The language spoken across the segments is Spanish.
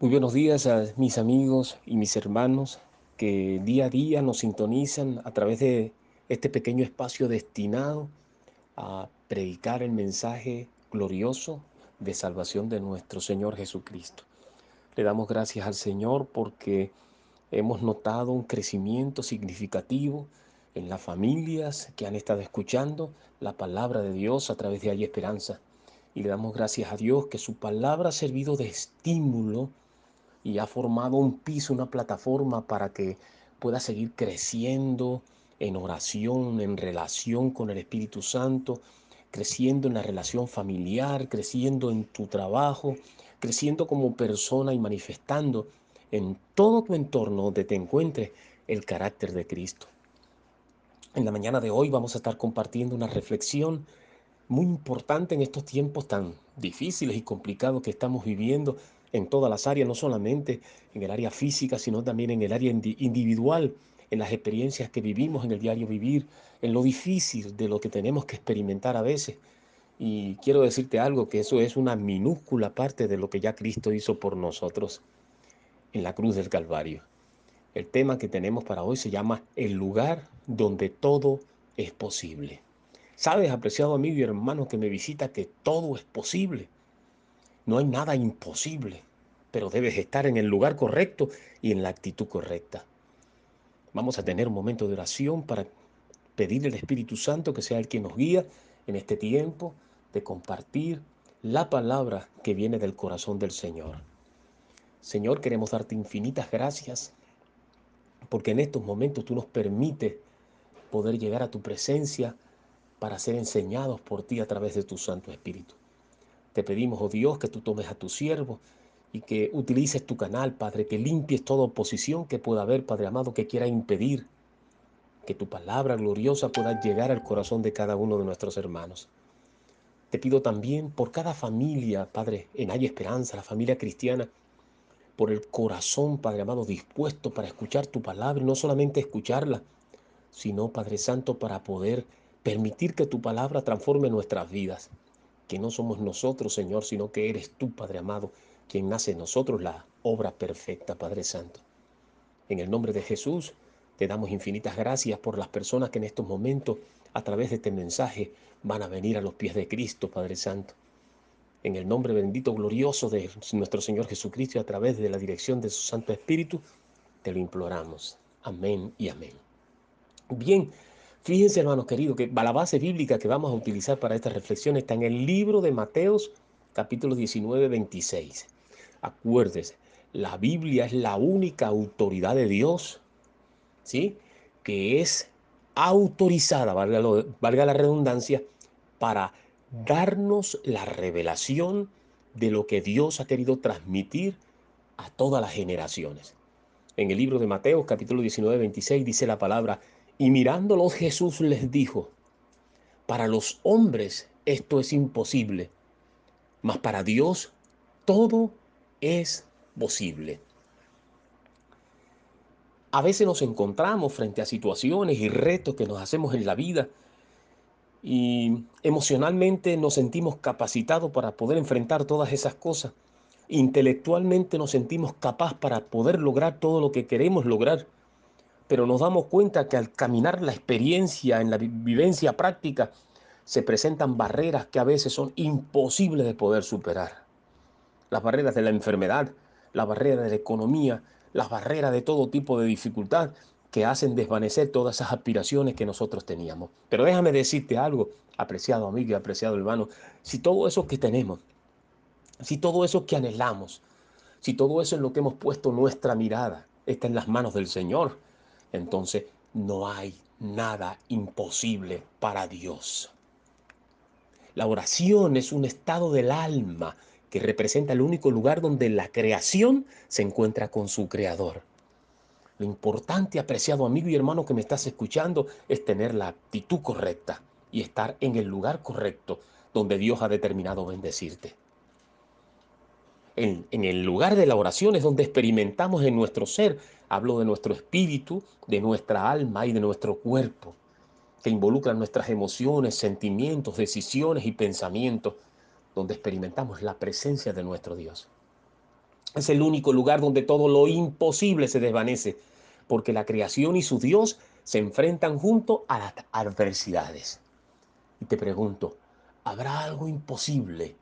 Muy buenos días a mis amigos y mis hermanos que día a día nos sintonizan a través de este pequeño espacio destinado a predicar el mensaje glorioso de salvación de nuestro Señor Jesucristo. Le damos gracias al Señor porque hemos notado un crecimiento significativo en las familias que han estado escuchando la palabra de Dios a través de Hay Esperanza. Y le damos gracias a Dios que su palabra ha servido de estímulo y ha formado un piso, una plataforma para que pueda seguir creciendo en oración, en relación con el Espíritu Santo, creciendo en la relación familiar, creciendo en tu trabajo, creciendo como persona y manifestando en todo tu entorno donde te encuentres el carácter de Cristo. En la mañana de hoy vamos a estar compartiendo una reflexión muy importante en estos tiempos tan difíciles y complicados que estamos viviendo en todas las áreas, no solamente en el área física, sino también en el área individual, en las experiencias que vivimos en el diario vivir, en lo difícil de lo que tenemos que experimentar a veces. Y quiero decirte algo, que eso es una minúscula parte de lo que ya Cristo hizo por nosotros en la cruz del Calvario. El tema que tenemos para hoy se llama el lugar donde todo es posible. Sabes, apreciado amigo y hermano que me visita, que todo es posible. No hay nada imposible, pero debes estar en el lugar correcto y en la actitud correcta. Vamos a tener un momento de oración para pedir al Espíritu Santo que sea el que nos guía en este tiempo de compartir la palabra que viene del corazón del Señor. Señor, queremos darte infinitas gracias porque en estos momentos tú nos permites poder llegar a tu presencia para ser enseñados por ti a través de tu Santo Espíritu. Te pedimos, oh Dios, que tú tomes a tu siervo y que utilices tu canal, Padre, que limpies toda oposición que pueda haber, Padre amado, que quiera impedir que tu palabra gloriosa pueda llegar al corazón de cada uno de nuestros hermanos. Te pido también por cada familia, Padre, en Hay Esperanza, la familia cristiana, por el corazón, Padre amado, dispuesto para escuchar tu palabra y no solamente escucharla, sino, Padre Santo, para poder permitir que tu palabra transforme nuestras vidas. Que no somos nosotros, Señor, sino que eres tú, Padre amado, quien nace en nosotros la obra perfecta, Padre Santo. En el nombre de Jesús, te damos infinitas gracias por las personas que en estos momentos, a través de este mensaje, van a venir a los pies de Cristo, Padre Santo. En el nombre bendito, glorioso de nuestro Señor Jesucristo a través de la dirección de su Santo Espíritu, te lo imploramos. Amén y amén. Bien, Fíjense, hermanos queridos, que la base bíblica que vamos a utilizar para esta reflexión está en el libro de Mateos, capítulo 19, 26. Acuérdese, la Biblia es la única autoridad de Dios, ¿sí? Que es autorizada, valga, valga la redundancia, para darnos la revelación de lo que Dios ha querido transmitir a todas las generaciones. En el libro de Mateo, capítulo 19, 26, dice la palabra, y mirándolos Jesús les dijo, para los hombres esto es imposible, mas para Dios todo es posible. A veces nos encontramos frente a situaciones y retos que nos hacemos en la vida y emocionalmente nos sentimos capacitados para poder enfrentar todas esas cosas. Intelectualmente nos sentimos capaz para poder lograr todo lo que queremos lograr pero nos damos cuenta que al caminar la experiencia, en la vivencia práctica, se presentan barreras que a veces son imposibles de poder superar. Las barreras de la enfermedad, la barrera de la economía, las barreras de todo tipo de dificultad que hacen desvanecer todas esas aspiraciones que nosotros teníamos. Pero déjame decirte algo, apreciado amigo y apreciado hermano, si todo eso que tenemos, si todo eso que anhelamos, si todo eso en lo que hemos puesto nuestra mirada está en las manos del Señor, entonces no hay nada imposible para Dios. La oración es un estado del alma que representa el único lugar donde la creación se encuentra con su creador. Lo importante, apreciado amigo y hermano que me estás escuchando, es tener la actitud correcta y estar en el lugar correcto donde Dios ha determinado bendecirte. En, el lugar de la oración es donde experimentamos en nuestro ser Hablo de nuestro espíritu, de nuestra alma y de nuestro cuerpo, que involucran nuestras emociones, sentimientos, decisiones y pensamientos, donde experimentamos la presencia de nuestro Dios. Es el único lugar donde todo lo imposible se desvanece, porque la creación y su Dios se enfrentan junto a las adversidades. Y te pregunto, ¿habrá algo imposible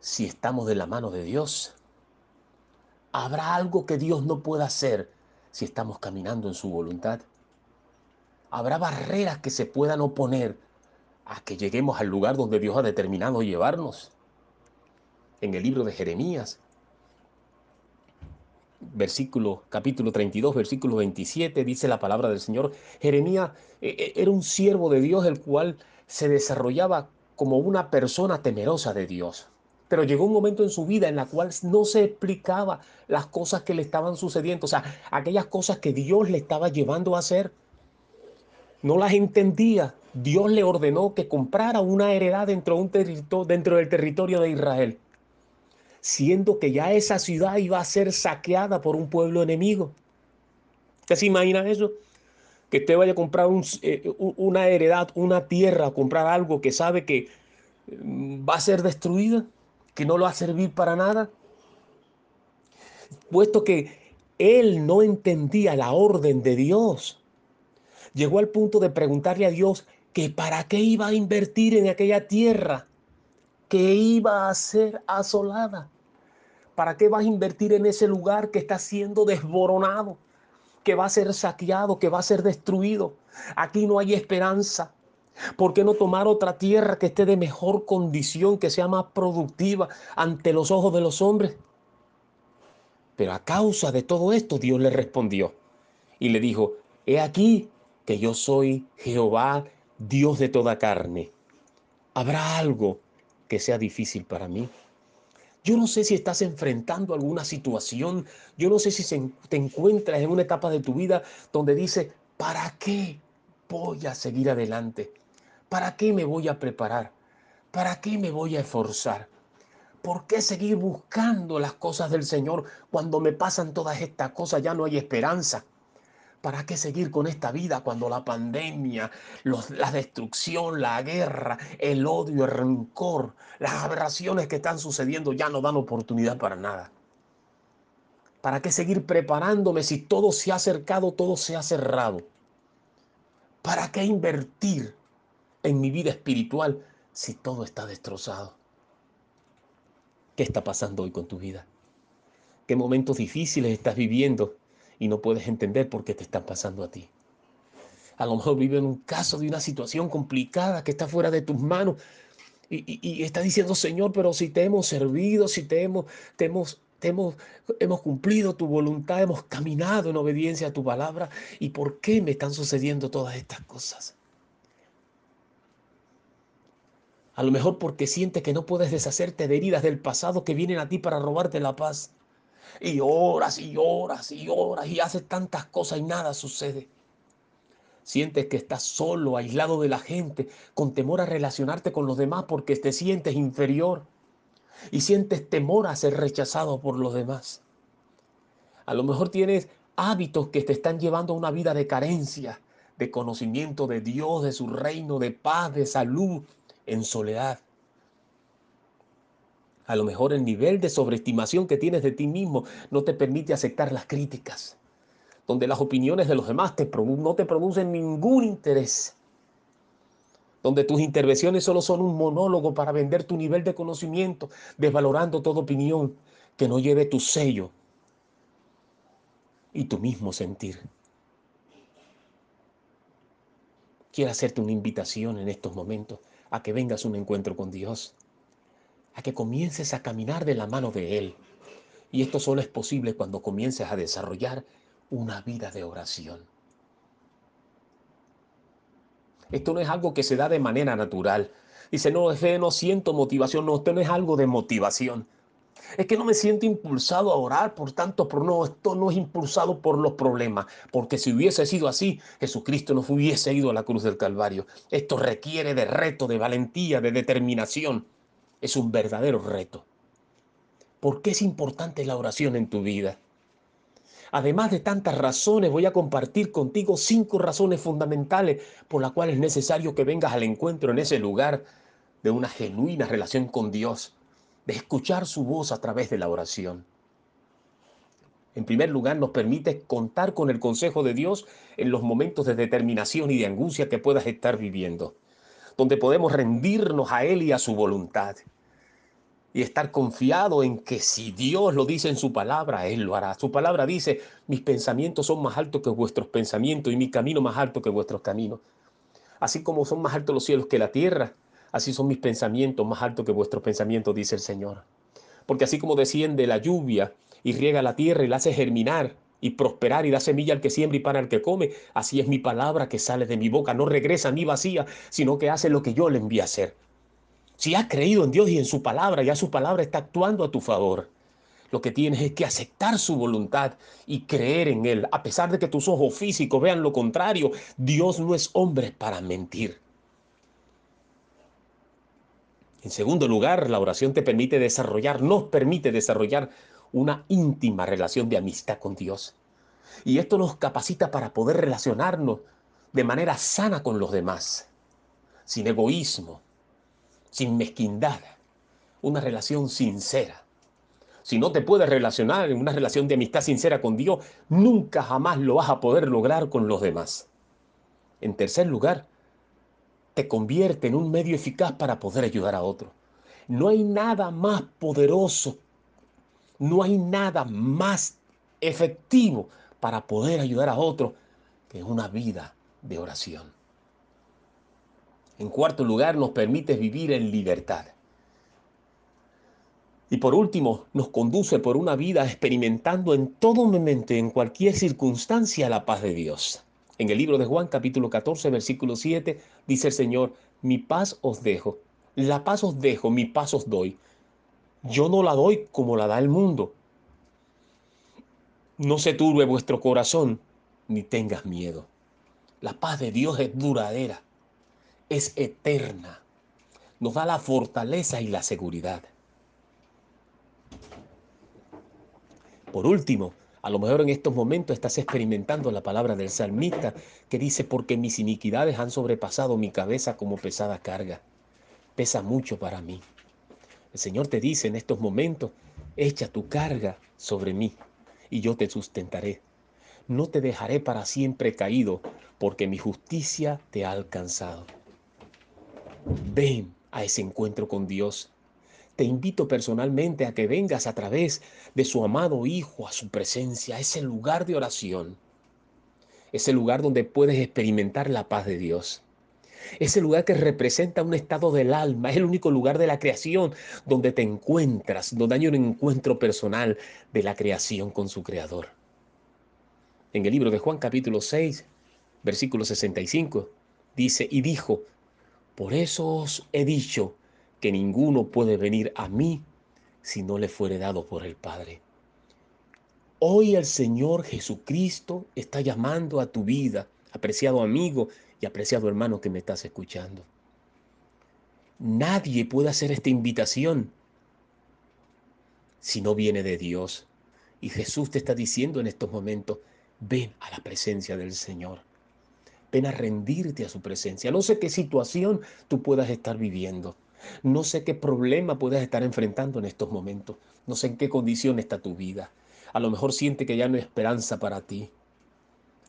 si estamos de la mano de Dios? ¿Habrá algo que Dios no pueda hacer si estamos caminando en su voluntad? ¿Habrá barreras que se puedan oponer a que lleguemos al lugar donde Dios ha determinado llevarnos? En el libro de Jeremías, versículo, capítulo 32, versículo 27, dice la palabra del Señor. Jeremías eh, eh, era un siervo de Dios, el cual se desarrollaba como una persona temerosa de Dios. Pero llegó un momento en su vida en la cual no se explicaba las cosas que le estaban sucediendo, o sea, aquellas cosas que Dios le estaba llevando a hacer. No las entendía. Dios le ordenó que comprara una heredad dentro, un dentro del territorio de Israel siendo que ya esa ciudad iba a ser saqueada por un pueblo enemigo. ¿Usted se imagina eso? Que usted vaya a comprar eh, una heredad, una tierra, comprar algo que sabe que mm, va a ser destruida, que no lo va a servir para nada. Puesto que él no entendía la orden de Dios, llegó al punto de preguntarle a Dios que para qué iba a invertir en aquella tierra que iba a ser asolada. ¿Para qué vas a invertir en ese lugar que está siendo desboronado, que va a ser saqueado, que va a ser destruido? Aquí no hay esperanza. ¿Por qué no tomar otra tierra que esté de mejor condición, que sea más productiva ante los ojos de los hombres? Pero a causa de todo esto, Dios le respondió y le dijo, he aquí que yo soy Jehová, Dios de toda carne. ¿Habrá algo que sea difícil para mí. Yo no sé si estás enfrentando alguna situación, yo no sé si te encuentras en una etapa de tu vida donde dice, ¿para qué voy a seguir adelante? ¿Para qué me voy a preparar? ¿Para qué me voy a esforzar? ¿Por qué seguir buscando las cosas del Señor cuando me pasan todas estas cosas? Ya no hay esperanza. ¿Para qué seguir con esta vida cuando la pandemia, la destrucción, la guerra, el odio, el rencor, las aberraciones que están sucediendo ya no dan oportunidad para nada? ¿Para qué seguir preparándome si todo se ha acercado, todo se ha cerrado? ¿Para qué invertir en mi vida espiritual si todo está destrozado? ¿Qué está pasando hoy con tu vida? ¿Qué momentos difíciles estás viviendo? y no puedes entender por qué te están pasando a ti. A lo mejor vive en un caso de una situación complicada que está fuera de tus manos y, está diciendo, Señor, pero si te hemos servido, si te hemos, te hemos, hemos, hemos cumplido tu voluntad, hemos caminado en obediencia a tu palabra, ¿y por qué me están sucediendo todas estas cosas? A lo mejor porque sientes que no puedes deshacerte de heridas del pasado que vienen a ti para robarte la paz y horas y horas y horas y haces tantas cosas y nada sucede. Sientes que estás solo, aislado de la gente, con temor a relacionarte con los demás porque te sientes inferior y sientes temor a ser rechazado por los demás. A lo mejor tienes hábitos que te están llevando a una vida de carencia, de conocimiento de Dios, de su reino, de paz, de salud, en soledad. A lo mejor el nivel de sobreestimación que tienes de ti mismo no te permite aceptar las críticas, donde las opiniones de los demás no te producen ningún interés, donde tus intervenciones solo son un monólogo para vender tu nivel de conocimiento, desvalorando toda opinión que no lleve tu sello y tu mismo sentir. Quiero hacerte una invitación en estos momentos a que vengas un encuentro con Dios a que comiences a caminar de la mano de Él. Y esto solo es posible cuando comiences a desarrollar una vida de oración. Esto no es algo que se da de manera natural. Dice, no, no siento motivación. No, esto no es algo de motivación. Es que no me siento impulsado a orar, por tanto, por no, esto no es impulsado por los problemas, porque si hubiese sido así, Jesucristo no hubiese ido a la cruz del Calvario. Esto requiere de reto, de valentía, de determinación es un verdadero reto. ¿Por qué es importante la oración en tu vida? Además de tantas razones, voy a compartir contigo cinco razones fundamentales por las cuales es necesario que vengas al encuentro en ese lugar de una genuina relación con Dios, de escuchar su voz a través de la oración. En primer lugar, nos permite contar con el consejo de Dios en los momentos de determinación y de angustia que puedas estar viviendo, donde podemos rendirnos a Él y a su voluntad y estar confiado en que si Dios lo dice en su palabra, Él lo hará. Su palabra dice, mis pensamientos son más altos que vuestros pensamientos y mi camino más alto que vuestros caminos. Así como son más altos los cielos que la tierra, así son mis pensamientos más altos que vuestros pensamientos, dice el Señor. Porque así como desciende la lluvia y riega la tierra y la hace germinar y prosperar y da semilla al que siembra y para al que come, así es mi palabra que sale de mi boca, no regresa ni vacía, sino que hace lo que yo le envíe a hacer. Si has creído en Dios y en su palabra, ya su palabra está actuando a tu favor. Lo que tienes es que aceptar su voluntad y creer en Él. A pesar de que tus ojos físicos vean lo contrario, Dios no es hombre para mentir. En segundo lugar, la oración te permite desarrollar, nos permite desarrollar una íntima relación de amistad con Dios. Y esto nos capacita para poder relacionarnos de manera sana con los demás, sin egoísmo, sin mezquindad, una relación sincera. Si no te puedes relacionar en una relación de amistad sincera con Dios, nunca jamás lo vas a poder lograr con los demás. En tercer lugar, te convierte en un medio eficaz para poder ayudar a otro. No hay nada más poderoso, no hay nada más efectivo para poder ayudar a otro que una vida de oración. En cuarto lugar, nos permite vivir en libertad. Y por último, nos conduce por una vida experimentando en todo momento, en cualquier circunstancia, la paz de Dios. En el libro de Juan capítulo 14, versículo 7, dice el Señor, mi paz os dejo, la paz os dejo, mi paz os doy. Yo no la doy como la da el mundo. No se turbe vuestro corazón, ni tengas miedo. La paz de Dios es duradera es eterna. Nos da la fortaleza y la seguridad. Por último, a lo mejor en estos momentos estás experimentando la palabra del salmista que dice, porque mis iniquidades han sobrepasado mi cabeza como pesada carga. Pesa mucho para mí. El Señor te dice en estos momentos, echa tu carga sobre mí y yo te sustentaré. No te dejaré para siempre caído, porque mi justicia te ha alcanzado. Ven a ese encuentro con Dios. Te invito personalmente a que vengas a través de su amado Hijo a su presencia, a ese lugar de oración, ese lugar donde puedes experimentar la paz de Dios. Ese lugar que representa un estado del alma, es el único lugar de la creación donde te encuentras, donde hay un encuentro personal de la creación con su creador. En el libro de Juan capítulo 6, versículo 65, dice, y dijo, por eso os he dicho que ninguno puede venir a mí si no le fuere dado por el Padre. Hoy el Señor Jesucristo está llamando a tu vida, apreciado amigo y apreciado hermano que me estás escuchando. Nadie puede hacer esta invitación si no viene de Dios. Y Jesús te está diciendo en estos momentos, ven a la presencia del Señor. Ven a rendirte a su presencia. No sé qué situación tú puedas estar viviendo. No sé qué problema puedas estar enfrentando en estos momentos. No sé en qué condición está tu vida. A lo mejor siente que ya no hay esperanza para ti.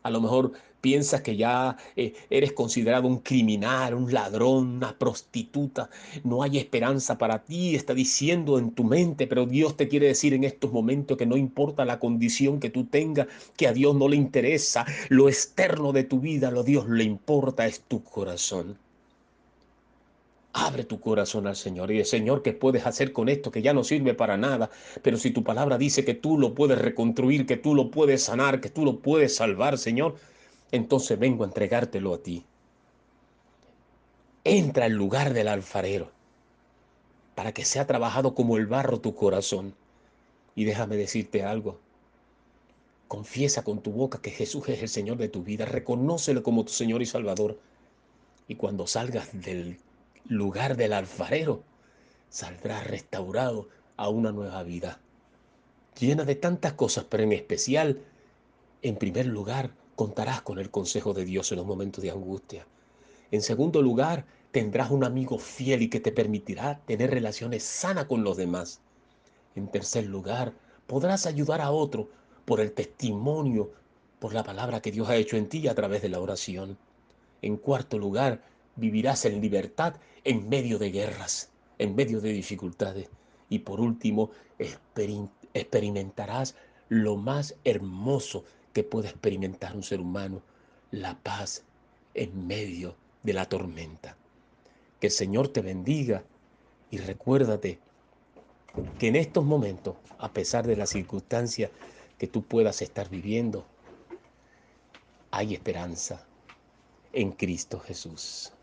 A lo mejor piensas que ya eh, eres considerado un criminal, un ladrón, una prostituta. No hay esperanza para ti, está diciendo en tu mente, pero Dios te quiere decir en estos momentos que no importa la condición que tú tengas, que a Dios no le interesa lo externo de tu vida, lo Dios le importa es tu corazón. Abre tu corazón al Señor y el Señor, ¿qué puedes hacer con esto que ya no sirve para nada? Pero si tu palabra dice que tú lo puedes reconstruir, que tú lo puedes sanar, que tú lo puedes salvar, Señor, entonces vengo a entregártelo a ti. Entra al lugar del alfarero para que sea trabajado como el barro tu corazón. Y déjame decirte algo. Confiesa con tu boca que Jesús es el Señor de tu vida. Reconócelo como tu Señor y Salvador. Y cuando salgas del lugar del alfarero, saldrá restaurado a una nueva vida, llena de tantas cosas, pero en especial, en primer lugar, contarás con el consejo de Dios en los momentos de angustia. En segundo lugar, tendrás un amigo fiel y que te permitirá tener relaciones sanas con los demás. En tercer lugar, podrás ayudar a otro por el testimonio, por la palabra que Dios ha hecho en ti a través de la oración. En cuarto lugar, vivirás en libertad en medio de guerras, en medio de dificultades. Y por último, experimentarás lo más hermoso que puede experimentar un ser humano, la paz en medio de la tormenta. Que el Señor te bendiga y recuérdate que en estos momentos, a pesar de las circunstancias que tú puedas estar viviendo, hay esperanza en Cristo Jesús.